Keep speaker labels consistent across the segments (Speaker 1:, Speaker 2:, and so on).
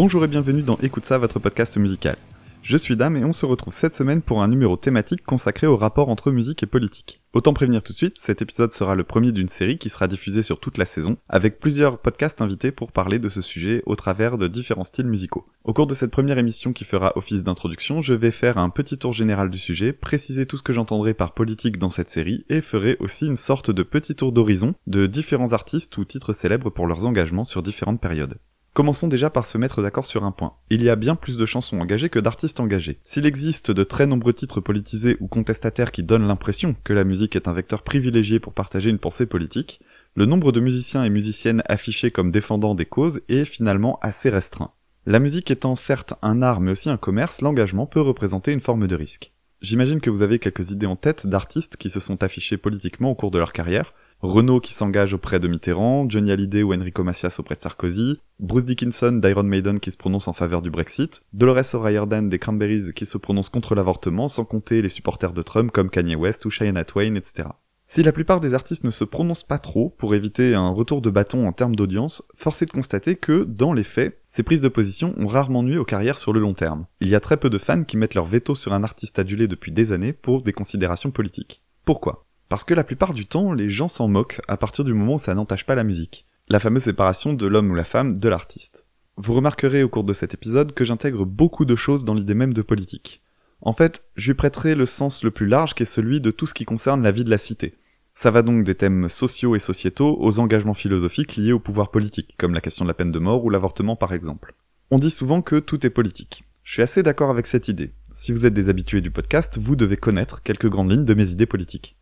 Speaker 1: Bonjour et bienvenue dans Écoute ça, votre podcast musical. Je suis Dame et on se retrouve cette semaine pour un numéro thématique consacré au rapport entre musique et politique. Autant prévenir tout de suite, cet épisode sera le premier d'une série qui sera diffusée sur toute la saison, avec plusieurs podcasts invités pour parler de ce sujet au travers de différents styles musicaux. Au cours de cette première émission qui fera office d'introduction, je vais faire un petit tour général du sujet, préciser tout ce que j'entendrai par politique dans cette série, et ferai aussi une sorte de petit tour d'horizon de différents artistes ou titres célèbres pour leurs engagements sur différentes périodes. Commençons déjà par se mettre d'accord sur un point. Il y a bien plus de chansons engagées que d'artistes engagés. S'il existe de très nombreux titres politisés ou contestataires qui donnent l'impression que la musique est un vecteur privilégié pour partager une pensée politique, le nombre de musiciens et musiciennes affichés comme défendant des causes est finalement assez restreint. La musique étant certes un art mais aussi un commerce, l'engagement peut représenter une forme de risque. J'imagine que vous avez quelques idées en tête d'artistes qui se sont affichés politiquement au cours de leur carrière, Renault qui s'engage auprès de Mitterrand, Johnny Hallyday ou Enrico Macias auprès de Sarkozy, Bruce Dickinson d'Iron Maiden qui se prononce en faveur du Brexit, Dolores O'Riordan des Cranberries qui se prononce contre l'avortement, sans compter les supporters de Trump comme Kanye West ou Shania Twain, etc. Si la plupart des artistes ne se prononcent pas trop pour éviter un retour de bâton en termes d'audience, force est de constater que, dans les faits, ces prises de position ont rarement nuit aux carrières sur le long terme. Il y a très peu de fans qui mettent leur veto sur un artiste adulé depuis des années pour des considérations politiques. Pourquoi? Parce que la plupart du temps, les gens s'en moquent à partir du moment où ça n'entache pas la musique. La fameuse séparation de l'homme ou la femme de l'artiste. Vous remarquerez au cours de cet épisode que j'intègre beaucoup de choses dans l'idée même de politique. En fait, je lui prêterai le sens le plus large qui est celui de tout ce qui concerne la vie de la cité. Ça va donc des thèmes sociaux et sociétaux aux engagements philosophiques liés au pouvoir politique, comme la question de la peine de mort ou l'avortement par exemple. On dit souvent que tout est politique. Je suis assez d'accord avec cette idée. Si vous êtes des habitués du podcast, vous devez connaître quelques grandes lignes de mes idées politiques.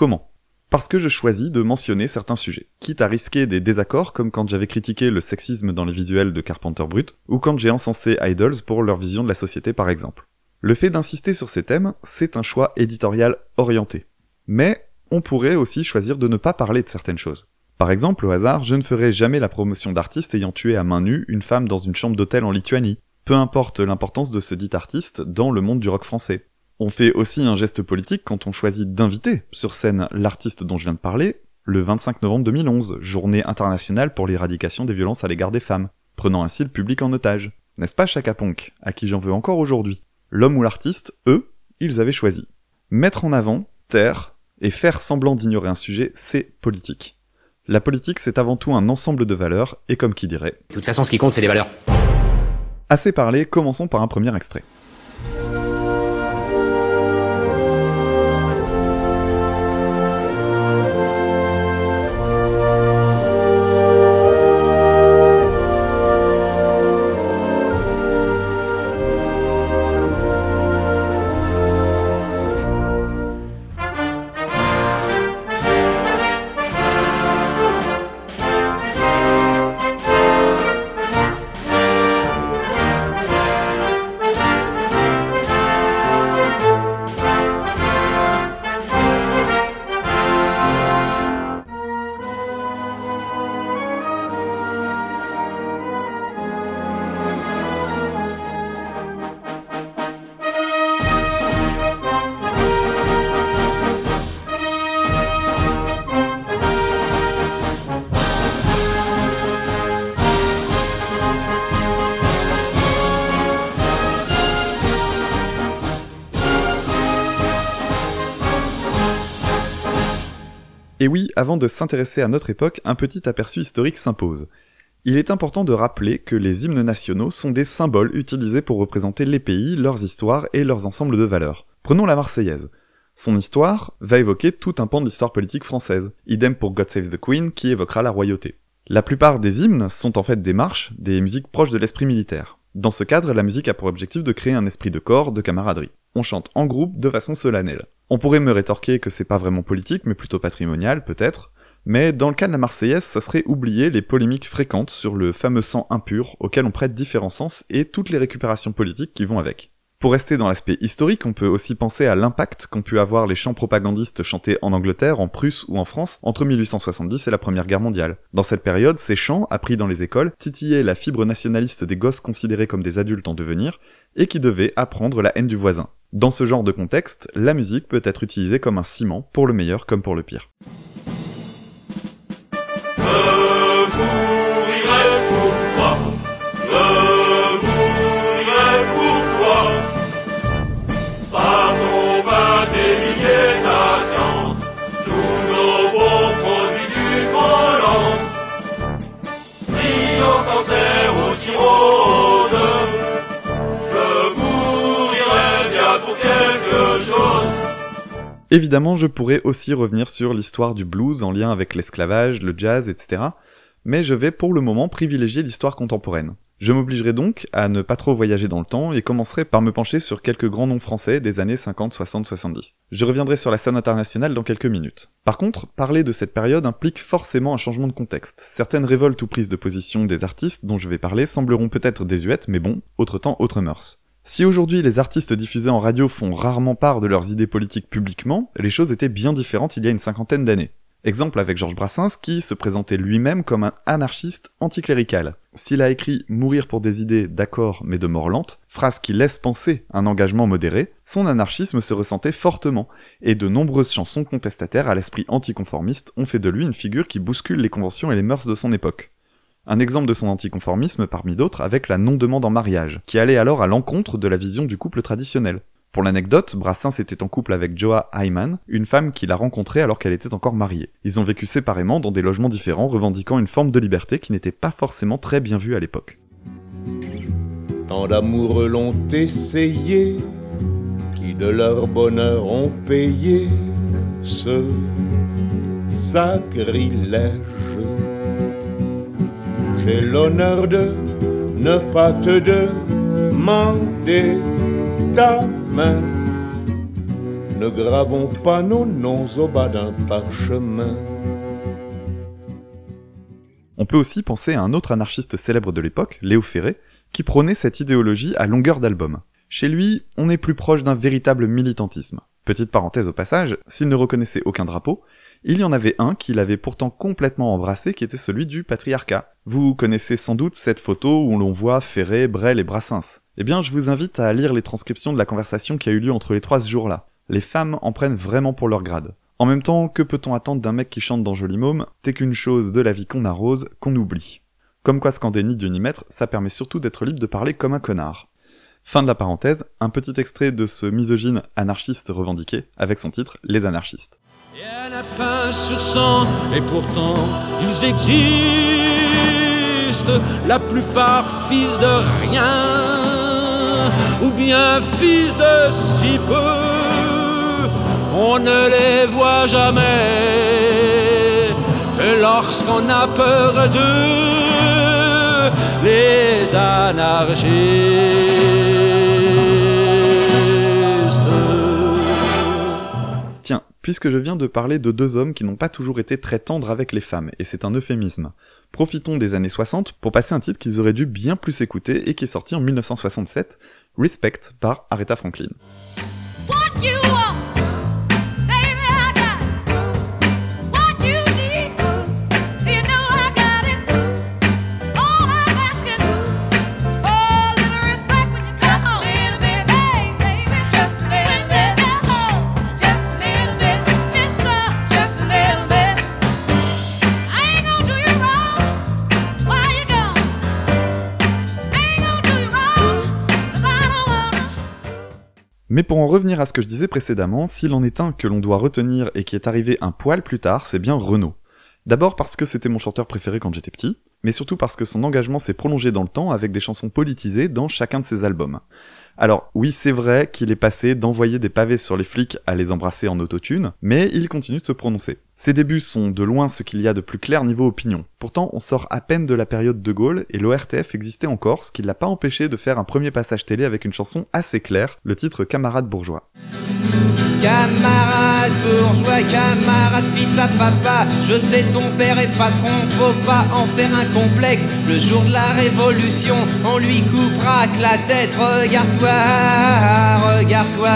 Speaker 1: Comment? Parce que je choisis de mentionner certains sujets, quitte à risquer des désaccords comme quand j'avais critiqué le sexisme dans les visuels de Carpenter Brut, ou quand j'ai encensé Idols pour leur vision de la société par exemple. Le fait d'insister sur ces thèmes, c'est un choix éditorial orienté. Mais on pourrait aussi choisir de ne pas parler de certaines choses. Par exemple, au hasard, je ne ferai jamais la promotion d'artistes ayant tué à main nue une femme dans une chambre d'hôtel en Lituanie, peu importe l'importance de ce dit artiste dans le monde du rock français. On fait aussi un geste politique quand on choisit d'inviter sur scène l'artiste dont je viens de parler, le 25 novembre 2011, journée internationale pour l'éradication des violences à l'égard des femmes, prenant ainsi le public en otage. N'est-ce pas Chaka Ponk, à qui j'en veux encore aujourd'hui? L'homme ou l'artiste, eux, ils avaient choisi. Mettre en avant, taire, et faire semblant d'ignorer un sujet, c'est politique. La politique, c'est avant tout un ensemble de valeurs, et comme qui dirait...
Speaker 2: De toute façon, ce qui compte, c'est les valeurs.
Speaker 1: Assez parlé, commençons par un premier extrait. Avant de s'intéresser à notre époque, un petit aperçu historique s'impose. Il est important de rappeler que les hymnes nationaux sont des symboles utilisés pour représenter les pays, leurs histoires et leurs ensembles de valeurs. Prenons la Marseillaise. Son histoire va évoquer tout un pan de l'histoire politique française, idem pour God Save the Queen qui évoquera la royauté. La plupart des hymnes sont en fait des marches, des musiques proches de l'esprit militaire. Dans ce cadre, la musique a pour objectif de créer un esprit de corps, de camaraderie. On chante en groupe de façon solennelle. On pourrait me rétorquer que c'est pas vraiment politique, mais plutôt patrimonial, peut-être. Mais dans le cas de la Marseillaise, ça serait oublier les polémiques fréquentes sur le fameux sang impur auquel on prête différents sens et toutes les récupérations politiques qui vont avec. Pour rester dans l'aspect historique, on peut aussi penser à l'impact qu'ont pu avoir les chants propagandistes chantés en Angleterre, en Prusse ou en France entre 1870 et la Première Guerre mondiale. Dans cette période, ces chants, appris dans les écoles, titillaient la fibre nationaliste des gosses considérés comme des adultes en devenir, et qui devaient apprendre la haine du voisin. Dans ce genre de contexte, la musique peut être utilisée comme un ciment, pour le meilleur comme pour le pire. Évidemment, je pourrais aussi revenir sur l'histoire du blues en lien avec l'esclavage, le jazz, etc. Mais je vais pour le moment privilégier l'histoire contemporaine. Je m'obligerai donc à ne pas trop voyager dans le temps et commencerai par me pencher sur quelques grands noms français des années 50, 60, 70. Je reviendrai sur la scène internationale dans quelques minutes. Par contre, parler de cette période implique forcément un changement de contexte. Certaines révoltes ou prises de position des artistes dont je vais parler sembleront peut-être désuètes, mais bon, autre temps, autre mœurs. Si aujourd'hui les artistes diffusés en radio font rarement part de leurs idées politiques publiquement, les choses étaient bien différentes il y a une cinquantaine d'années. Exemple avec Georges Brassens qui se présentait lui-même comme un anarchiste anticlérical. S'il a écrit Mourir pour des idées, d'accord, mais de mort lente, phrase qui laisse penser un engagement modéré, son anarchisme se ressentait fortement, et de nombreuses chansons contestataires à l'esprit anticonformiste ont fait de lui une figure qui bouscule les conventions et les mœurs de son époque. Un exemple de son anticonformisme parmi d'autres avec la non-demande en mariage, qui allait alors à l'encontre de la vision du couple traditionnel. Pour l'anecdote, Brassens était en couple avec Joa Hyman, une femme qu'il a rencontrée alors qu'elle était encore mariée. Ils ont vécu séparément dans des logements différents, revendiquant une forme de liberté qui n'était pas forcément très bien vue à l'époque.
Speaker 2: Tant d'amoureux l'ont essayé, qui de leur bonheur ont payé ce sacrilège. J'ai l'honneur de ne pas te demander ta ne gravons pas nos noms au bas d'un parchemin.
Speaker 1: On peut aussi penser à un autre anarchiste célèbre de l'époque, Léo Ferré, qui prônait cette idéologie à longueur d'album. Chez lui, on est plus proche d'un véritable militantisme. Petite parenthèse au passage, s'il ne reconnaissait aucun drapeau, il y en avait un qu'il avait pourtant complètement embrassé qui était celui du patriarcat. Vous connaissez sans doute cette photo où l'on voit Ferré, Brel et Brassens. Eh bien, je vous invite à lire les transcriptions de la conversation qui a eu lieu entre les trois ce jour-là. Les femmes en prennent vraiment pour leur grade. En même temps, que peut-on attendre d'un mec qui chante dans Joli Môme? T'es qu'une chose de la vie qu'on arrose, qu'on oublie. Comme quoi scander ni Dieu ni maître, ça permet surtout d'être libre de parler comme un connard. Fin de la parenthèse, un petit extrait de ce misogyne anarchiste revendiqué, avec son titre Les anarchistes.
Speaker 3: A pas sur sang, et pourtant ils existent, la plupart fils de rien. Ou bien fils de si peu, on ne les voit jamais. Que lorsqu'on a peur d'eux, les anarchistes.
Speaker 1: Puisque je viens de parler de deux hommes qui n'ont pas toujours été très tendres avec les femmes, et c'est un euphémisme, profitons des années 60 pour passer un titre qu'ils auraient dû bien plus écouter et qui est sorti en 1967, Respect par Aretha Franklin. Mais pour en revenir à ce que je disais précédemment, s'il en est un que l'on doit retenir et qui est arrivé un poil plus tard, c'est bien Renaud. D'abord parce que c'était mon chanteur préféré quand j'étais petit, mais surtout parce que son engagement s'est prolongé dans le temps avec des chansons politisées dans chacun de ses albums. Alors oui, c'est vrai qu'il est passé d'envoyer des pavés sur les flics à les embrasser en autotune, mais il continue de se prononcer. Ses débuts sont de loin ce qu'il y a de plus clair niveau opinion. Pourtant, on sort à peine de la période de Gaulle et l'ORTF existait encore, ce qui l'a pas empêché de faire un premier passage télé avec une chanson assez claire, le titre Camarade bourgeois.
Speaker 4: Camarade bourgeois, camarade fils à papa, je sais ton père est patron, faut pas en faire un complexe. Le jour de la révolution, on lui coupera que la tête. Regarde-toi, regarde-toi.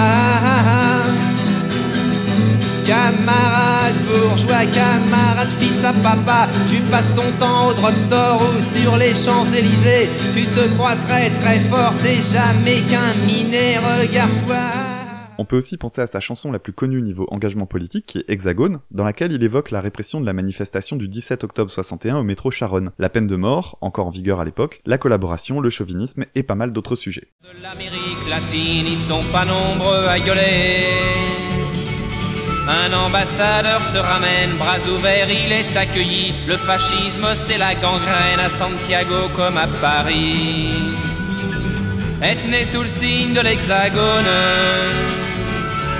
Speaker 4: Camarade bourgeois, camarade fils à papa, tu passes ton temps au drugstore ou sur les Champs-Élysées. Tu te crois très très fort, t'es jamais qu'un minet, regarde-toi.
Speaker 1: On peut aussi penser à sa chanson la plus connue niveau engagement politique, qui est Hexagone, dans laquelle il évoque la répression de la manifestation du 17 octobre 61 au métro Charonne, la peine de mort, encore en vigueur à l'époque, la collaboration, le chauvinisme et pas mal d'autres sujets.
Speaker 4: De l'Amérique latine, ils sont pas nombreux. Un ambassadeur se ramène, bras ouverts, il est accueilli. Le fascisme, c'est la gangrène à Santiago comme à Paris. Sous le de l'hexagone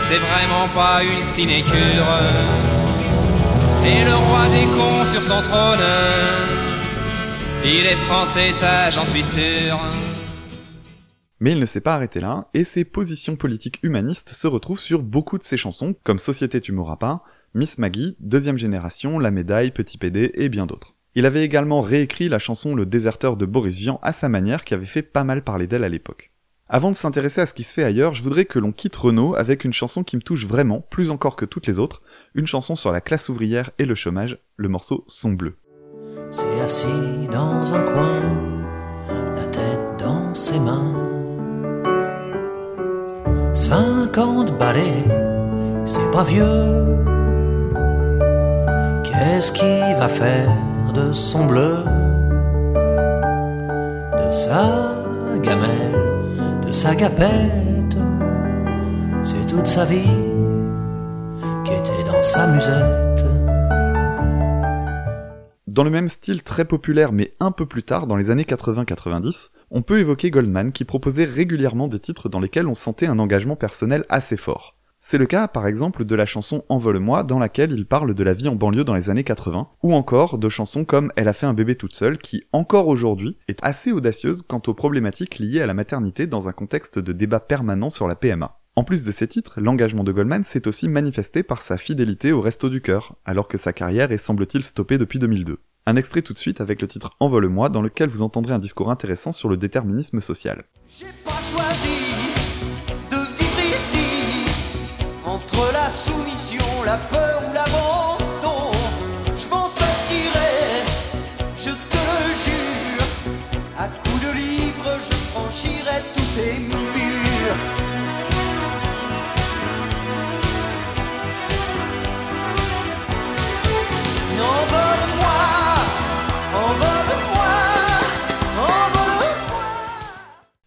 Speaker 4: c'est vraiment pas une sinécure. Et le roi des cons sur son trône, il est français, ça j'en suis sûr.
Speaker 1: Mais il ne s'est pas arrêté là, et ses positions politiques humanistes se retrouvent sur beaucoup de ses chansons, comme Société tu m'auras pas, Miss Maggie, Deuxième Génération, La Médaille, Petit PD et bien d'autres. Il avait également réécrit la chanson Le déserteur de Boris Vian à sa manière qui avait fait pas mal parler d'elle à l'époque. Avant de s'intéresser à ce qui se fait ailleurs, je voudrais que l'on quitte Renault avec une chanson qui me touche vraiment, plus encore que toutes les autres, une chanson sur la classe ouvrière et le chômage, le morceau Son bleu.
Speaker 5: C'est assis dans un coin, la tête dans ses mains. 50 balais, c'est pas vieux. Qu'est-ce qu'il va faire? De son bleu, de sa gamelle? sa gapette, c'est toute sa vie qui était dans sa musette.
Speaker 1: Dans le même style très populaire mais un peu plus tard, dans les années 80-90, on peut évoquer Goldman qui proposait régulièrement des titres dans lesquels on sentait un engagement personnel assez fort. C'est le cas par exemple de la chanson Envole-moi dans laquelle il parle de la vie en banlieue dans les années 80, ou encore de chansons comme Elle a fait un bébé toute seule qui, encore aujourd'hui, est assez audacieuse quant aux problématiques liées à la maternité dans un contexte de débat permanent sur la PMA. En plus de ces titres, l'engagement de Goldman s'est aussi manifesté par sa fidélité au Resto du Cœur, alors que sa carrière est semble-t-il stoppée depuis 2002. Un extrait tout de suite avec le titre Envole-moi dans lequel vous entendrez un discours intéressant sur le déterminisme social.
Speaker 6: La peur ou l'abandon,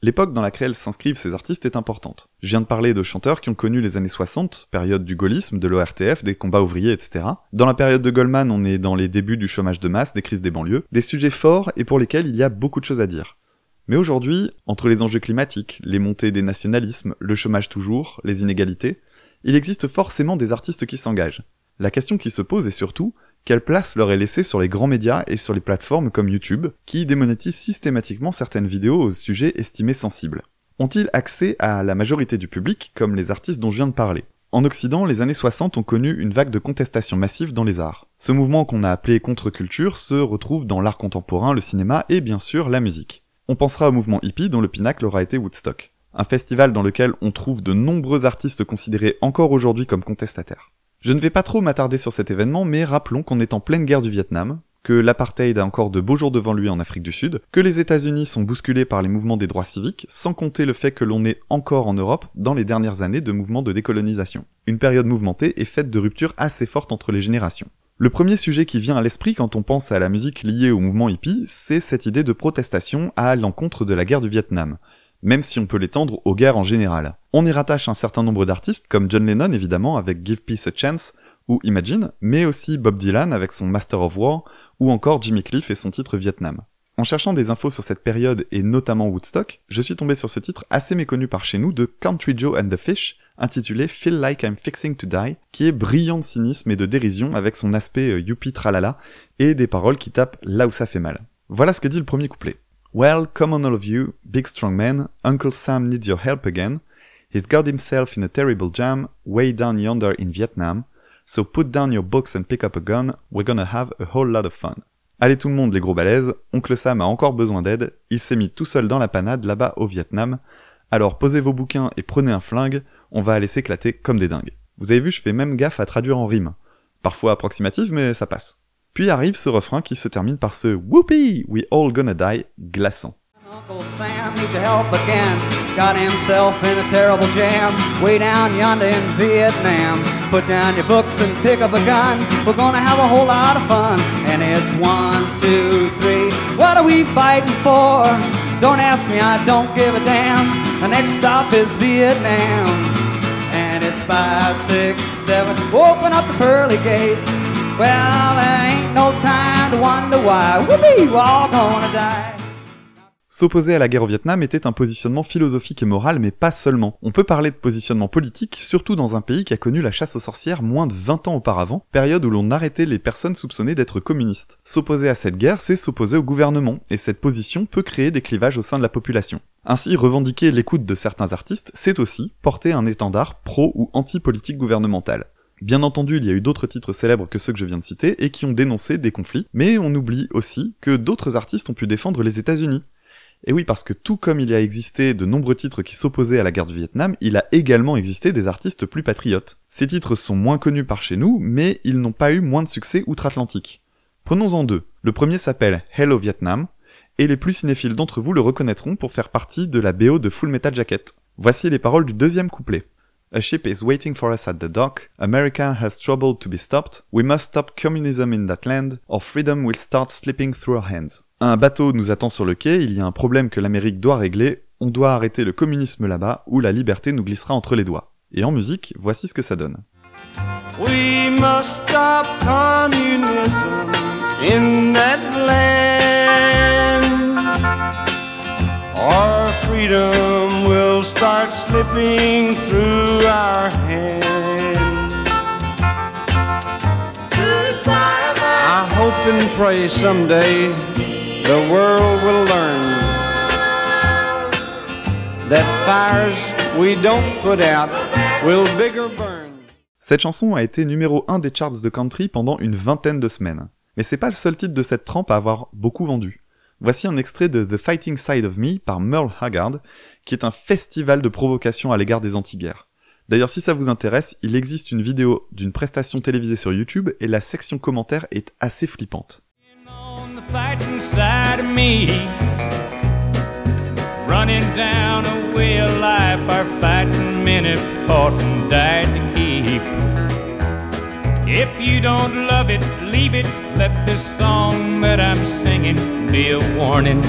Speaker 1: L'époque dans laquelle s'inscrivent ces artistes est importante. Je viens de parler de chanteurs qui ont connu les années 60, période du gaullisme, de l'ORTF, des combats ouvriers, etc. Dans la période de Goldman, on est dans les débuts du chômage de masse, des crises des banlieues, des sujets forts et pour lesquels il y a beaucoup de choses à dire. Mais aujourd'hui, entre les enjeux climatiques, les montées des nationalismes, le chômage toujours, les inégalités, il existe forcément des artistes qui s'engagent. La question qui se pose est surtout, quelle place leur est laissée sur les grands médias et sur les plateformes comme YouTube, qui démonétisent systématiquement certaines vidéos aux sujets estimés sensibles? Ont-ils accès à la majorité du public, comme les artistes dont je viens de parler? En Occident, les années 60 ont connu une vague de contestation massive dans les arts. Ce mouvement qu'on a appelé contre-culture se retrouve dans l'art contemporain, le cinéma et bien sûr la musique. On pensera au mouvement hippie dont le pinacle aura été Woodstock, un festival dans lequel on trouve de nombreux artistes considérés encore aujourd'hui comme contestataires. Je ne vais pas trop m'attarder sur cet événement, mais rappelons qu'on est en pleine guerre du Vietnam, que l'apartheid a encore de beaux jours devant lui en Afrique du Sud, que les États-Unis sont bousculés par les mouvements des droits civiques, sans compter le fait que l'on est encore en Europe dans les dernières années de mouvements de décolonisation. Une période mouvementée et faite de ruptures assez fortes entre les générations. Le premier sujet qui vient à l'esprit quand on pense à la musique liée au mouvement hippie, c'est cette idée de protestation à l'encontre de la guerre du Vietnam, même si on peut l'étendre aux guerres en général. On y rattache un certain nombre d'artistes, comme John Lennon évidemment avec Give Peace a Chance, ou Imagine, mais aussi Bob Dylan avec son Master of War, ou encore Jimmy Cliff et son titre Vietnam. En cherchant des infos sur cette période et notamment Woodstock, je suis tombé sur ce titre assez méconnu par chez nous de Country Joe and the Fish, intitulé Feel Like I'm Fixing to Die, qui est brillant de cynisme et de dérision avec son aspect euh, youpi tralala et des paroles qui tapent là où ça fait mal. Voilà ce que dit le premier couplet. Well, come on all of you, big strong men, Uncle Sam needs your help again. He's got himself in a terrible jam, way down yonder in Vietnam. So put down your books and pick up a gun, we're gonna have a whole lot of fun. Allez tout le monde les gros balaises, Oncle Sam a encore besoin d'aide, il s'est mis tout seul dans la panade là-bas au Vietnam. Alors posez vos bouquins et prenez un flingue, on va aller s'éclater comme des dingues. Vous avez vu, je fais même gaffe à traduire en rime. Parfois approximative, mais ça passe. Puis arrive ce refrain qui se termine par ce Whoopee, we all gonna die, glaçant.
Speaker 7: Uncle Sam needs your help again. Got himself in a terrible jam. Way down yonder in Vietnam. Put down your books and pick up a gun. We're gonna have a whole lot of fun. And it's one, two, three. What are we fighting for? Don't ask me, I don't give a damn. The next stop is Vietnam. And it's five, six, seven. Open up the pearly gates.
Speaker 1: S'opposer à la guerre au Vietnam était un positionnement philosophique et moral, mais pas seulement. On peut parler de positionnement politique, surtout dans un pays qui a connu la chasse aux sorcières moins de 20 ans auparavant, période où l'on arrêtait les personnes soupçonnées d'être communistes. S'opposer à cette guerre, c'est s'opposer au gouvernement, et cette position peut créer des clivages au sein de la population. Ainsi, revendiquer l'écoute de certains artistes, c'est aussi porter un étendard pro ou anti-politique gouvernementale. Bien entendu, il y a eu d'autres titres célèbres que ceux que je viens de citer et qui ont dénoncé des conflits, mais on oublie aussi que d'autres artistes ont pu défendre les États-Unis. Et oui, parce que tout comme il y a existé de nombreux titres qui s'opposaient à la guerre du Vietnam, il a également existé des artistes plus patriotes. Ces titres sont moins connus par chez nous, mais ils n'ont pas eu moins de succès outre-Atlantique. Prenons-en deux. Le premier s'appelle Hello Vietnam, et les plus cinéphiles d'entre vous le reconnaîtront pour faire partie de la BO de Full Metal Jacket. Voici les paroles du deuxième couplet. A ship is waiting for us at the dock. America has trouble to be stopped. We must stop communism in that land, or freedom will start slipping through our hands. Un bateau nous attend sur le quai, il y a un problème que l'Amérique doit régler, on doit arrêter le communisme là-bas, ou la liberté nous glissera entre les doigts. Et en musique, voici ce que ça donne.
Speaker 6: We must stop communism in that land. Our freedom will start slipping through our hands. I hope and pray someday the world will learn that fires we don't put out will bigger burn.
Speaker 1: Cette chanson a été numéro 1 des charts de country pendant une vingtaine de semaines. Mais c'est pas le seul titre de cette trempe à avoir beaucoup vendu. Voici un extrait de The Fighting Side of Me par Merle Haggard, qui est un festival de provocation à l'égard des anti-guerres. D'ailleurs, si ça vous intéresse, il existe une vidéo d'une prestation télévisée sur YouTube et la section commentaires est assez flippante.
Speaker 3: If you don't love it, leave it. Let this song that I'm singing be a warning.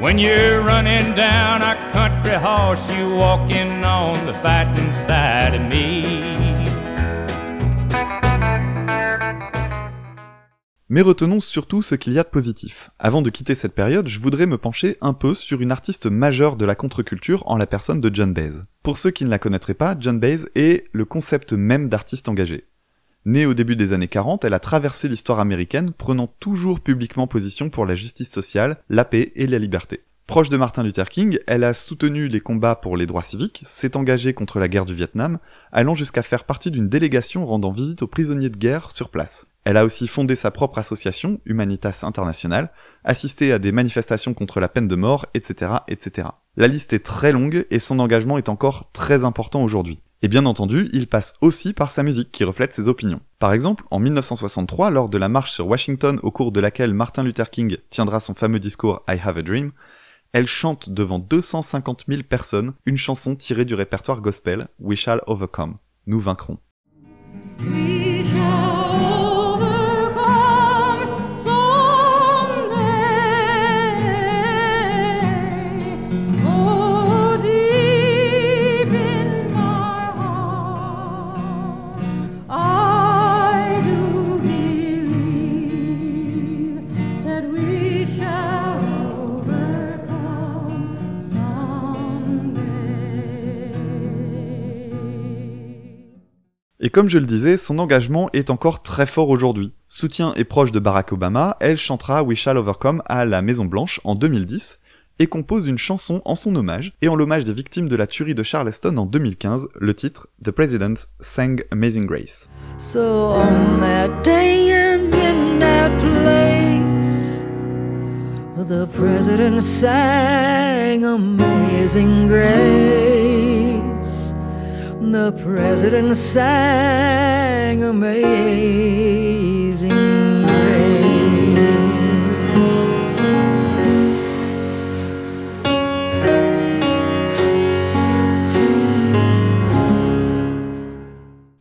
Speaker 3: When you're running down our country horse, you're walking on the fighting side of me.
Speaker 1: Mais retenons surtout ce qu'il y a de positif. Avant de quitter cette période, je voudrais me pencher un peu sur une artiste majeure de la contre-culture en la personne de John Baez. Pour ceux qui ne la connaîtraient pas, John Baez est le concept même d'artiste engagé. Née au début des années 40, elle a traversé l'histoire américaine, prenant toujours publiquement position pour la justice sociale, la paix et la liberté. Proche de Martin Luther King, elle a soutenu les combats pour les droits civiques, s'est engagée contre la guerre du Vietnam, allant jusqu'à faire partie d'une délégation rendant visite aux prisonniers de guerre sur place. Elle a aussi fondé sa propre association, Humanitas International, assisté à des manifestations contre la peine de mort, etc., etc. La liste est très longue et son engagement est encore très important aujourd'hui. Et bien entendu, il passe aussi par sa musique qui reflète ses opinions. Par exemple, en 1963, lors de la marche sur Washington au cours de laquelle Martin Luther King tiendra son fameux discours I Have a Dream, elle chante devant 250 000 personnes une chanson tirée du répertoire gospel We Shall Overcome. Nous vaincrons. Et comme je le disais, son engagement est encore très fort aujourd'hui. Soutien et proche de Barack Obama, elle chantera We Shall Overcome à la Maison Blanche en 2010 et compose une chanson en son hommage et en l'hommage des victimes de la tuerie de Charleston en 2015, le titre The President Sang Amazing Grace.
Speaker 5: So on that day in that place, the president sang Amazing Grace. The president sang.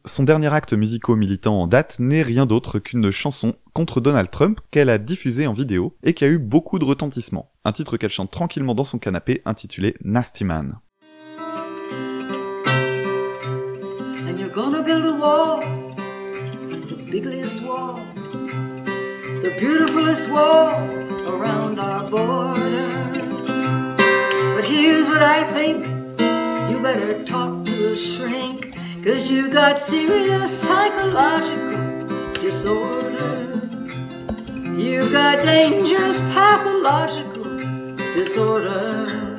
Speaker 1: Son dernier acte musico-militant en date n'est rien d'autre qu'une chanson contre Donald Trump qu'elle a diffusée en vidéo et qui a eu beaucoup de retentissement. Un titre qu'elle chante tranquillement dans son canapé intitulé Nasty Man.
Speaker 8: Wall, the biggest wall
Speaker 9: the beautifulest wall around our borders. But here's what I think you better talk to a shrink, cause you got serious psychological disorders. You've got dangerous pathological disorders.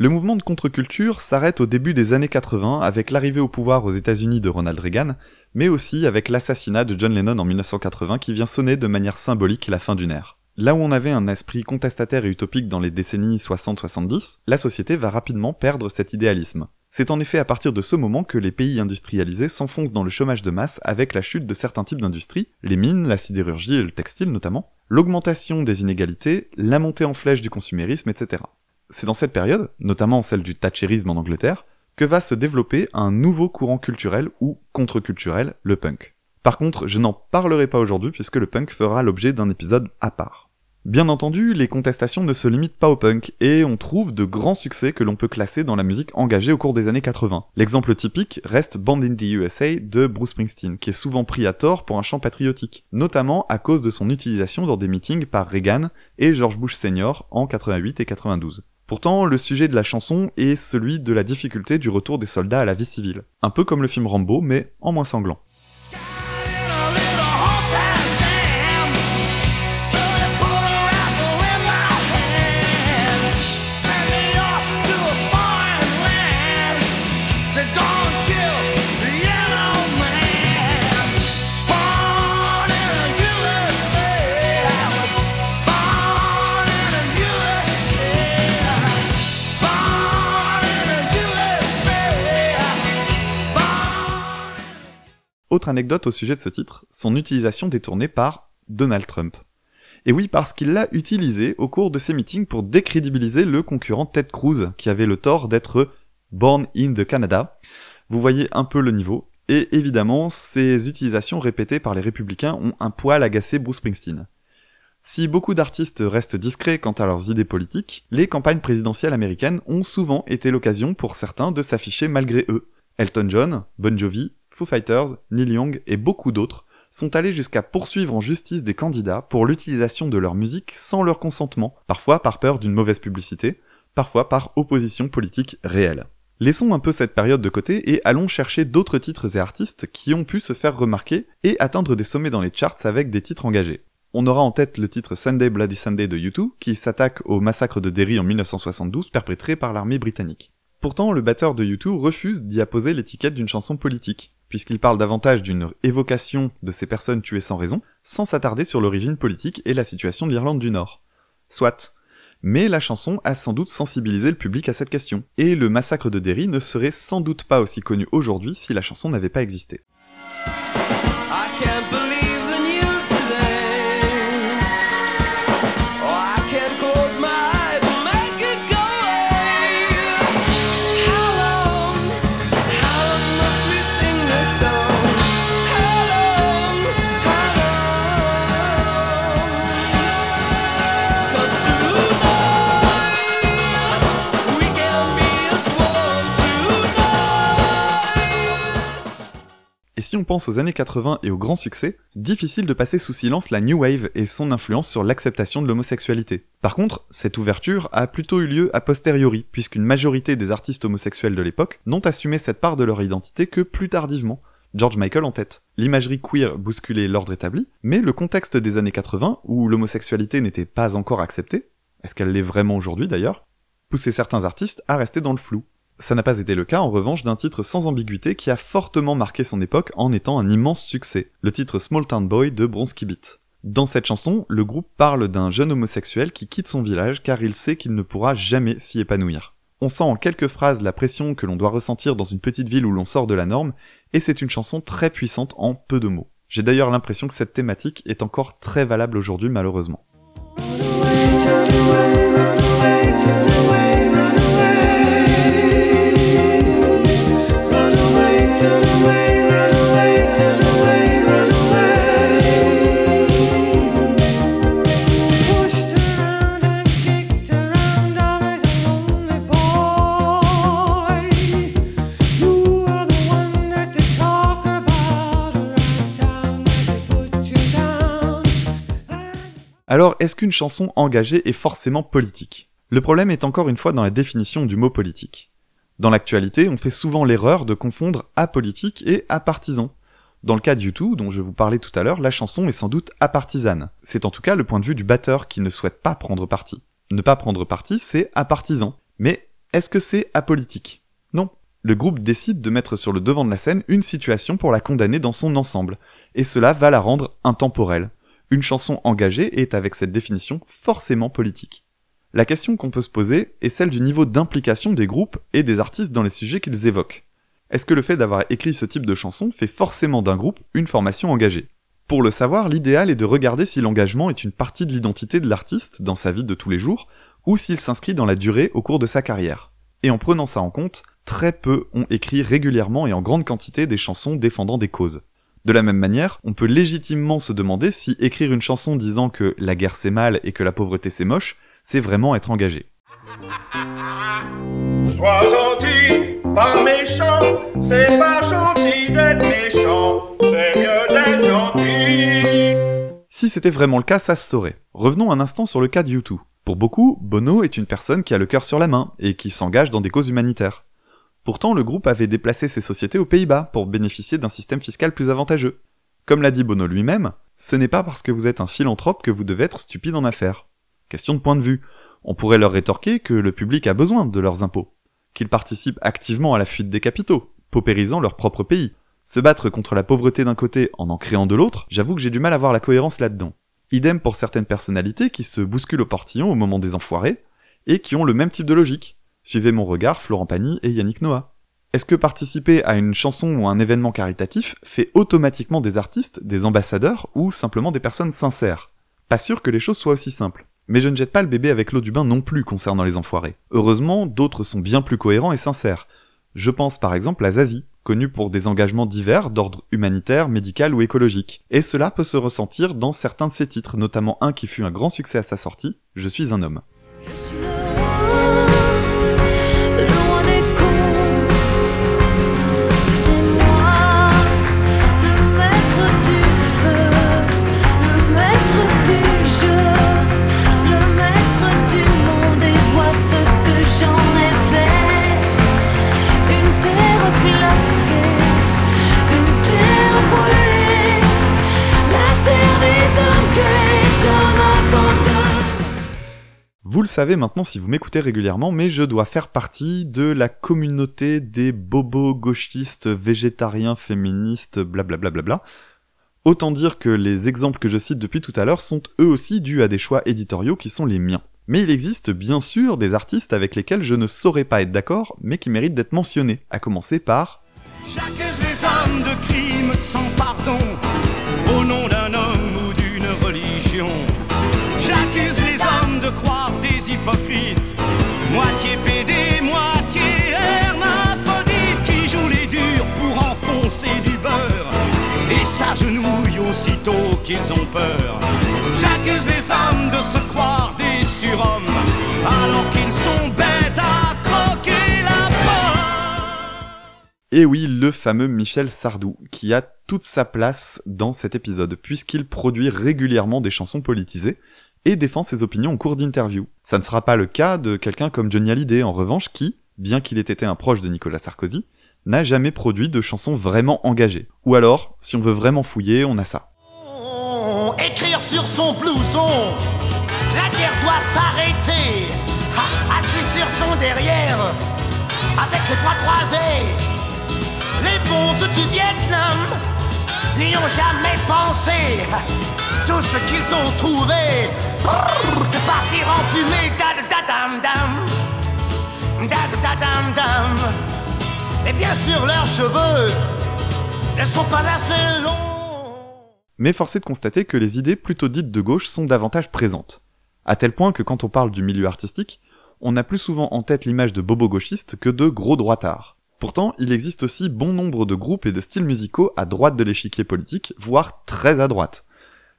Speaker 1: Le mouvement de contre-culture s'arrête au début des années 80 avec l'arrivée au pouvoir aux États-Unis de Ronald Reagan, mais aussi avec l'assassinat de John Lennon en 1980 qui vient sonner de manière symbolique la fin d'une ère. Là où on avait un esprit contestataire et utopique dans les décennies 60-70, la société va rapidement perdre cet idéalisme. C'est en effet à partir de ce moment que les pays industrialisés s'enfoncent dans le chômage de masse avec la chute de certains types d'industries, les mines, la sidérurgie et le textile notamment, l'augmentation des inégalités, la montée en flèche du consumérisme, etc. C'est dans cette période, notamment celle du thatcherisme en Angleterre, que va se développer un nouveau courant culturel ou contre-culturel, le punk. Par contre, je n'en parlerai pas aujourd'hui puisque le punk fera l'objet d'un épisode à part. Bien entendu, les contestations ne se limitent pas au punk, et on trouve de grands succès que l'on peut classer dans la musique engagée au cours des années 80. L'exemple typique reste Band in the USA de Bruce Springsteen, qui est souvent pris à tort pour un chant patriotique, notamment à cause de son utilisation dans des meetings par Reagan et George Bush Sr. en 88 et 92. Pourtant, le sujet de la chanson est celui de la difficulté du retour des soldats à la vie civile. Un peu comme le film Rambo, mais en moins sanglant. Autre anecdote au sujet de ce titre, son utilisation détournée par Donald Trump. Et oui, parce qu'il l'a utilisé au cours de ses meetings pour décrédibiliser le concurrent Ted Cruz, qui avait le tort d'être Born in the Canada. Vous voyez un peu le niveau. Et évidemment, ces utilisations répétées par les républicains ont un poil agacé Bruce Springsteen. Si beaucoup d'artistes restent discrets quant à leurs idées politiques, les campagnes présidentielles américaines ont souvent été l'occasion pour certains de s'afficher malgré eux. Elton John, Bon Jovi, Foo Fighters, Neil Young et beaucoup d'autres sont allés jusqu'à poursuivre en justice des candidats pour l'utilisation de leur musique sans leur consentement, parfois par peur d'une mauvaise publicité, parfois par opposition politique réelle. Laissons un peu cette période de côté et allons chercher d'autres titres et artistes qui ont pu se faire remarquer et atteindre des sommets dans les charts avec des titres engagés. On aura en tête le titre Sunday Bloody Sunday de U2 qui s'attaque au massacre de Derry en 1972 perpétré par l'armée britannique. Pourtant, le batteur de U2 refuse d'y apposer l'étiquette d'une chanson politique, puisqu'il parle davantage d'une évocation de ces personnes tuées sans raison, sans s'attarder sur l'origine politique et la situation de l'Irlande du Nord. Soit. Mais la chanson a sans doute sensibilisé le public à cette question, et le massacre de Derry ne serait sans doute pas aussi connu aujourd'hui si la chanson n'avait pas existé. Et si on pense aux années 80 et au grand succès, difficile de passer sous silence la New Wave et son influence sur l'acceptation de l'homosexualité. Par contre, cette ouverture a plutôt eu lieu a posteriori, puisqu'une majorité des artistes homosexuels de l'époque n'ont assumé cette part de leur identité que plus tardivement, George Michael en tête. L'imagerie queer bousculait l'ordre établi, mais le contexte des années 80, où l'homosexualité n'était pas encore acceptée, est-ce qu'elle l'est vraiment aujourd'hui d'ailleurs, poussait certains artistes à rester dans le flou. Ça n'a pas été le cas en revanche d'un titre sans ambiguïté qui a fortement marqué son époque en étant un immense succès, le titre Small Town Boy de Bronski Beat. Dans cette chanson, le groupe parle d'un jeune homosexuel qui quitte son village car il sait qu'il ne pourra jamais s'y épanouir. On sent en quelques phrases la pression que l'on doit ressentir dans une petite ville où l'on sort de la norme, et c'est une chanson très puissante en peu de mots. J'ai d'ailleurs l'impression que cette thématique est encore très valable aujourd'hui malheureusement. Alors, est-ce qu'une chanson engagée est forcément politique? Le problème est encore une fois dans la définition du mot politique. Dans l'actualité, on fait souvent l'erreur de confondre apolitique et apartisan. Dans le cas de U2, dont je vous parlais tout à l'heure, la chanson est sans doute apartisane. C'est en tout cas le point de vue du batteur qui ne souhaite pas prendre parti. Ne pas prendre parti, c'est apartisan. Mais est-ce que c'est apolitique? Non. Le groupe décide de mettre sur le devant de la scène une situation pour la condamner dans son ensemble, et cela va la rendre intemporelle. Une chanson engagée est, avec cette définition, forcément politique. La question qu'on peut se poser est celle du niveau d'implication des groupes et des artistes dans les sujets qu'ils évoquent. Est-ce que le fait d'avoir écrit ce type de chanson fait forcément d'un groupe une formation engagée? Pour le savoir, l'idéal est de regarder si l'engagement est une partie de l'identité de l'artiste dans sa vie de tous les jours, ou s'il s'inscrit dans la durée au cours de sa carrière. Et en prenant ça en compte, très peu ont écrit régulièrement et en grande quantité des chansons défendant des causes. De la même manière, on peut légitimement se demander si écrire une chanson disant que la guerre c'est mal et que la pauvreté c'est moche c'est vraiment être engagé.
Speaker 10: Sois gentil, pas méchant, c'est pas gentil d'être méchant, c'est mieux d'être gentil.
Speaker 1: Si c'était vraiment le cas, ça se saurait. Revenons un instant sur le cas de U2. Pour beaucoup, Bono est une personne qui a le cœur sur la main et qui s'engage dans des causes humanitaires. Pourtant, le groupe avait déplacé ses sociétés aux Pays-Bas pour bénéficier d'un système fiscal plus avantageux. Comme l'a dit Bono lui-même, ce n'est pas parce que vous êtes un philanthrope que vous devez être stupide en affaires. Question de point de vue. On pourrait leur rétorquer que le public a besoin de leurs impôts, qu'ils participent activement à la fuite des capitaux, paupérisant leur propre pays. Se battre contre la pauvreté d'un côté en en créant de l'autre, j'avoue que j'ai du mal à voir la cohérence là-dedans. Idem pour certaines personnalités qui se bousculent au portillon au moment des enfoirés, et qui ont le même type de logique. Suivez mon regard, Florent Pagny et Yannick Noah. Est-ce que participer à une chanson ou un événement caritatif fait automatiquement des artistes, des ambassadeurs ou simplement des personnes sincères? Pas sûr que les choses soient aussi simples. Mais je ne jette pas le bébé avec l'eau du bain non plus concernant les enfoirés. Heureusement, d'autres sont bien plus cohérents et sincères. Je pense par exemple à Zazie, connu pour des engagements divers d'ordre humanitaire, médical ou écologique. Et cela peut se ressentir dans certains de ses titres, notamment un qui fut un grand succès à sa sortie, Je suis un homme.
Speaker 11: Le
Speaker 1: savez maintenant si vous m'écoutez régulièrement, mais je dois faire partie de la communauté des bobos gauchistes, végétariens, féministes, blablabla. Bla bla bla. Autant dire que les exemples que je cite depuis tout à l'heure sont eux aussi dus à des choix éditoriaux qui sont les miens. Mais il existe bien sûr des artistes avec lesquels je ne saurais pas être d'accord, mais qui méritent d'être mentionnés, à commencer par
Speaker 12: les hommes de crimes sans pardon aussitôt qu'ils ont peur. J'accuse les hommes de se croire des surhommes alors qu'ils sont bêtes à croquer la pomme.
Speaker 1: Et oui, le fameux Michel Sardou, qui a toute sa place dans cet épisode, puisqu'il produit régulièrement des chansons politisées et défend ses opinions en cours d'interview. Ça ne sera pas le cas de quelqu'un comme Johnny Hallyday, en revanche, qui, bien qu'il ait été un proche de Nicolas Sarkozy, n'a jamais produit de chansons vraiment engagées. Ou alors, si on veut vraiment fouiller, on a ça.
Speaker 13: Écrire sur son blouson. La guerre doit s'arrêter. Assis sur son derrière. Avec les bras croisés. Les bons du Vietnam N'y ont jamais pensé. Tout ce qu'ils ont trouvé. C'est partir en fumée. Da da dam dam. Da da dam dam Bien sûr leurs cheveux
Speaker 1: Mais force est de constater que les idées plutôt dites de gauche sont davantage présentes. À tel point que quand on parle du milieu artistique, on a plus souvent en tête l'image de bobo gauchistes que de gros droitards. Pourtant, il existe aussi bon nombre de groupes et de styles musicaux à droite de l'échiquier politique, voire très à droite.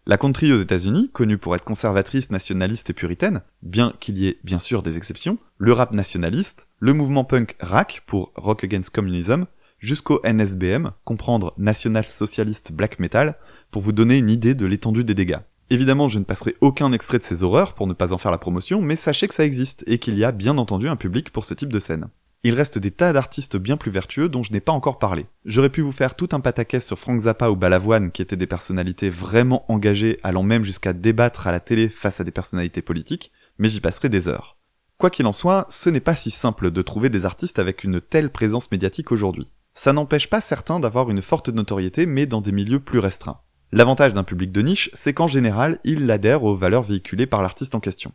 Speaker 1: La country aux États-Unis, connue pour être conservatrice, nationaliste et puritaine, bien qu'il y ait bien sûr des exceptions, le rap nationaliste, le mouvement punk RAC pour Rock Against Communism, jusqu'au NSBM, comprendre National Socialist Black Metal, pour vous donner une idée de l'étendue des dégâts. Évidemment, je ne passerai aucun extrait de ces horreurs pour ne pas en faire la promotion, mais sachez que ça existe et qu'il y a bien entendu un public pour ce type de scène. Il reste des tas d'artistes bien plus vertueux dont je n'ai pas encore parlé. J'aurais pu vous faire tout un pataquès sur Frank Zappa ou Balavoine qui étaient des personnalités vraiment engagées allant même jusqu'à débattre à la télé face à des personnalités politiques, mais j'y passerai des heures. Quoi qu'il en soit, ce n'est pas si simple de trouver des artistes avec une telle présence médiatique aujourd'hui. Ça n'empêche pas certains d'avoir une forte notoriété mais dans des milieux plus restreints. L'avantage d'un public de niche, c'est qu'en général, il adhère aux valeurs véhiculées par l'artiste en question.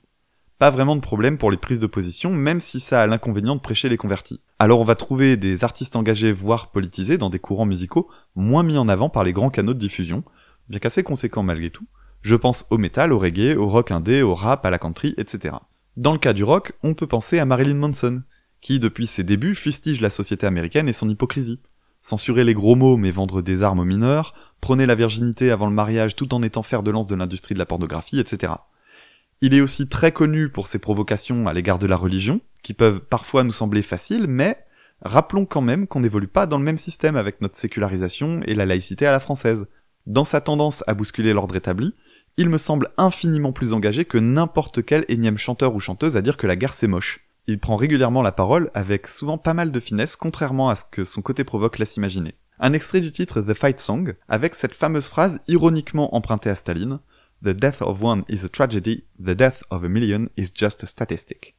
Speaker 1: Pas vraiment de problème pour les prises de position, même si ça a l'inconvénient de prêcher les convertis. Alors on va trouver des artistes engagés voire politisés dans des courants musicaux moins mis en avant par les grands canaux de diffusion, bien qu'assez conséquents malgré tout. Je pense au metal, au reggae, au rock indé, au rap, à la country, etc. Dans le cas du rock, on peut penser à Marilyn Manson, qui depuis ses débuts fustige la société américaine et son hypocrisie censurer les gros mots mais vendre des armes aux mineurs, prôner la virginité avant le mariage tout en étant fer de lance de l'industrie de la pornographie, etc. Il est aussi très connu pour ses provocations à l'égard de la religion, qui peuvent parfois nous sembler faciles, mais rappelons quand même qu'on n'évolue pas dans le même système avec notre sécularisation et la laïcité à la française. Dans sa tendance à bousculer l'ordre établi, il me semble infiniment plus engagé que n'importe quel énième chanteur ou chanteuse à dire que la guerre c'est moche. Il prend régulièrement la parole avec souvent pas mal de finesse, contrairement à ce que son côté provoque laisse imaginer. Un extrait du titre The Fight Song, avec cette fameuse phrase ironiquement empruntée à Staline The death of one is a tragedy, the death of a million is just a statistic.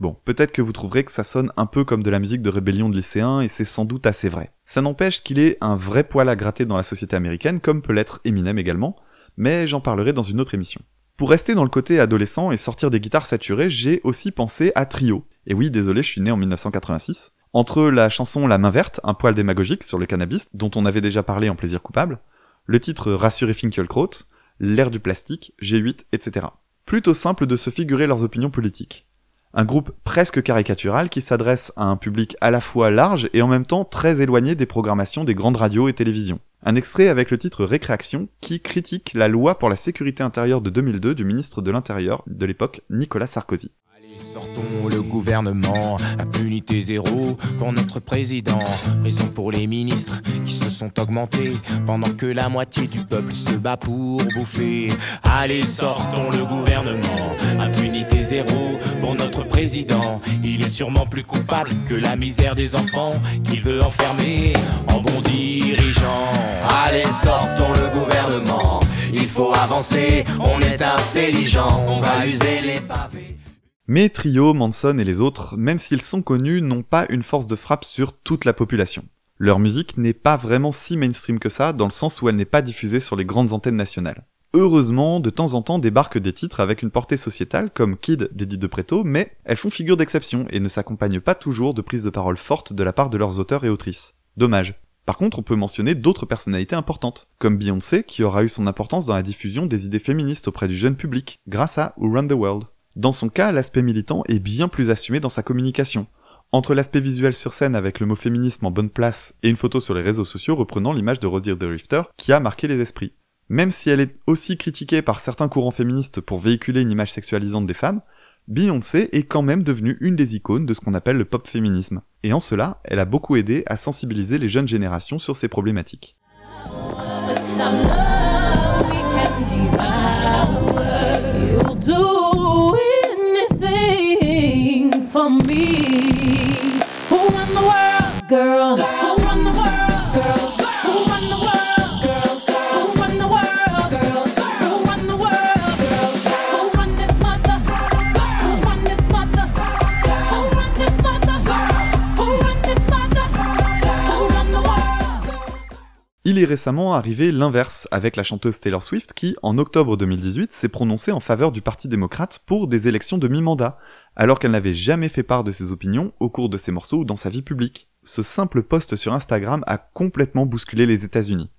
Speaker 1: Bon, peut-être que vous trouverez que ça sonne un peu comme de la musique de rébellion de lycéens, et c'est sans doute assez vrai. Ça n'empêche qu'il est un vrai poil à gratter dans la société américaine, comme peut l'être Eminem également, mais j'en parlerai dans une autre émission. Pour rester dans le côté adolescent et sortir des guitares saturées, j'ai aussi pensé à Trio. Et oui, désolé, je suis né en 1986. Entre la chanson La main verte, un poil démagogique sur le cannabis, dont on avait déjà parlé en plaisir coupable, le titre Rassuré Finkielkraut, l'air du plastique, G8, etc. Plutôt simple de se figurer leurs opinions politiques un groupe presque caricatural qui s'adresse à un public à la fois large et en même temps très éloigné des programmations des grandes radios et télévisions. Un extrait avec le titre Récréation qui critique la loi pour la sécurité intérieure de 2002 du ministre de l'Intérieur de l'époque Nicolas Sarkozy.
Speaker 14: Sortons le gouvernement, impunité zéro pour notre président, prison pour les ministres qui se sont augmentés pendant que la moitié du peuple se bat pour bouffer. Allez, sortons le gouvernement, impunité zéro pour notre président. Il est sûrement plus coupable que la misère des enfants qu'il veut enfermer en bon dirigeant. Allez, sortons le gouvernement, il faut avancer, on est intelligent, on va user les pavés.
Speaker 1: Mais Trio, Manson et les autres, même s'ils sont connus, n'ont pas une force de frappe sur toute la population. Leur musique n'est pas vraiment si mainstream que ça, dans le sens où elle n'est pas diffusée sur les grandes antennes nationales. Heureusement, de temps en temps débarquent des titres avec une portée sociétale, comme Kid d'Edith de Preto, mais elles font figure d'exception et ne s'accompagnent pas toujours de prises de parole fortes de la part de leurs auteurs et autrices. Dommage. Par contre, on peut mentionner d'autres personnalités importantes, comme Beyoncé, qui aura eu son importance dans la diffusion des idées féministes auprès du jeune public, grâce à Who Run the World. Dans son cas, l'aspect militant est bien plus assumé dans sa communication. Entre l'aspect visuel sur scène avec le mot féminisme en bonne place et une photo sur les réseaux sociaux reprenant l'image de Rosie the Rifter qui a marqué les esprits. Même si elle est aussi critiquée par certains courants féministes pour véhiculer une image sexualisante des femmes, Beyoncé est quand même devenue une des icônes de ce qu'on appelle le pop féminisme. Et en cela, elle a beaucoup aidé à sensibiliser les jeunes générations sur ces problématiques.
Speaker 8: Girls? Who run the world, girls? Who run the world, girls? Who run the world, girls? Who run the world, girls? Who run this mother? Who run this mother? Who run this mother? Who run this mother? Who run the world?
Speaker 1: Il est récemment arrivé l'inverse avec la chanteuse Taylor Swift qui, en octobre 2018, s'est prononcée en faveur du Parti démocrate pour des élections de mi-mandat, alors qu'elle n'avait jamais fait part de ses opinions au cours de ses morceaux ou dans sa vie publique. Ce simple post sur Instagram a complètement bousculé les États-Unis.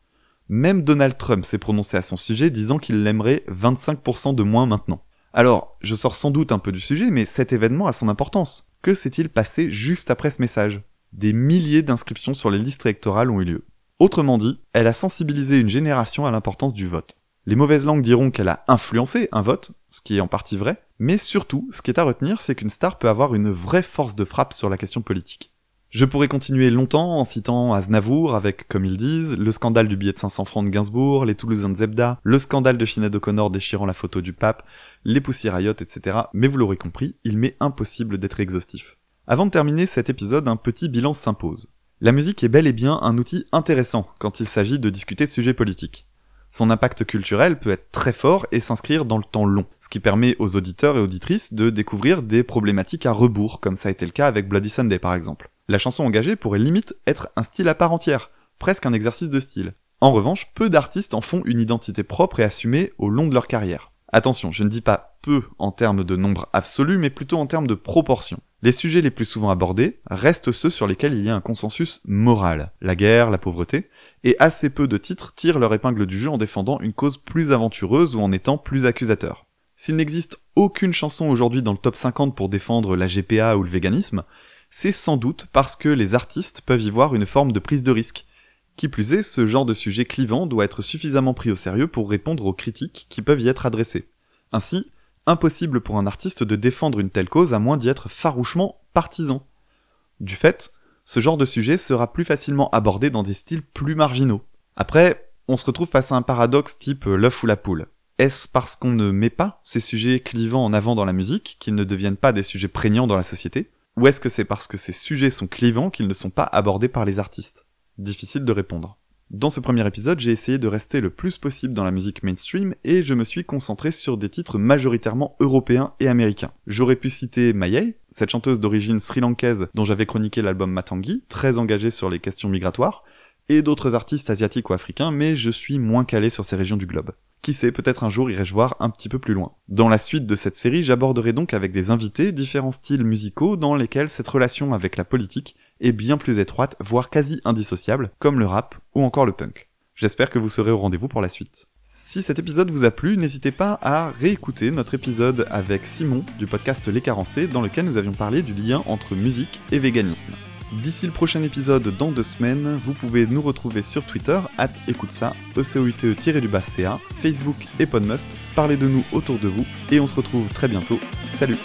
Speaker 1: Même Donald Trump s'est prononcé à son sujet disant qu'il l'aimerait 25% de moins maintenant. Alors, je sors sans doute un peu du sujet, mais cet événement a son importance. Que s'est-il passé juste après ce message? Des milliers d'inscriptions sur les listes électorales ont eu lieu. Autrement dit, elle a sensibilisé une génération à l'importance du vote. Les mauvaises langues diront qu'elle a influencé un vote, ce qui est en partie vrai, mais surtout, ce qui est à retenir, c'est qu'une star peut avoir une vraie force de frappe sur la question politique. Je pourrais continuer longtemps en citant Aznavour avec, comme ils disent, le scandale du billet de 500 francs de Gainsbourg, les Toulousains de Zebda, le scandale de Sinead O'Connor déchirant la photo du pape, les Riot, etc. Mais vous l'aurez compris, il m'est impossible d'être exhaustif. Avant de terminer cet épisode, un petit bilan s'impose. La musique est bel et bien un outil intéressant quand il s'agit de discuter de sujets politiques. Son impact culturel peut être très fort et s'inscrire dans le temps long, ce qui permet aux auditeurs et auditrices de découvrir des problématiques à rebours, comme ça a été le cas avec Bloody Sunday par exemple. La chanson engagée pourrait limite être un style à part entière, presque un exercice de style. En revanche, peu d'artistes en font une identité propre et assumée au long de leur carrière. Attention, je ne dis pas peu en termes de nombre absolu, mais plutôt en termes de proportion. Les sujets les plus souvent abordés restent ceux sur lesquels il y a un consensus moral, la guerre, la pauvreté, et assez peu de titres tirent leur épingle du jeu en défendant une cause plus aventureuse ou en étant plus accusateur. S'il n'existe aucune chanson aujourd'hui dans le top 50 pour défendre la GPA ou le véganisme, c'est sans doute parce que les artistes peuvent y voir une forme de prise de risque. Qui plus est, ce genre de sujet clivant doit être suffisamment pris au sérieux pour répondre aux critiques qui peuvent y être adressées. Ainsi, impossible pour un artiste de défendre une telle cause à moins d'y être farouchement partisan. Du fait, ce genre de sujet sera plus facilement abordé dans des styles plus marginaux. Après, on se retrouve face à un paradoxe type l'œuf ou la poule. Est-ce parce qu'on ne met pas ces sujets clivants en avant dans la musique qu'ils ne deviennent pas des sujets prégnants dans la société? Ou est-ce que c'est parce que ces sujets sont clivants qu'ils ne sont pas abordés par les artistes? Difficile de répondre. Dans ce premier épisode, j'ai essayé de rester le plus possible dans la musique mainstream et je me suis concentré sur des titres majoritairement européens et américains. J'aurais pu citer Mayei, cette chanteuse d'origine sri-lankaise dont j'avais chroniqué l'album Matangi, très engagée sur les questions migratoires, et d'autres artistes asiatiques ou africains, mais je suis moins calé sur ces régions du globe. Qui sait, peut-être un jour irai-je voir un petit peu plus loin. Dans la suite de cette série, j'aborderai donc avec des invités différents styles musicaux dans lesquels cette relation avec la politique est bien plus étroite, voire quasi indissociable, comme le rap ou encore le punk. J'espère que vous serez au rendez-vous pour la suite. Si cet épisode vous a plu, n'hésitez pas à réécouter notre épisode avec Simon du podcast Les Carencés dans lequel nous avions parlé du lien entre musique et véganisme. D'ici le prochain épisode dans deux semaines, vous pouvez nous retrouver sur Twitter, at écoute ça, ECOUTE-CA, Facebook et Podmust. Parlez de nous autour de vous et on se retrouve très bientôt. Salut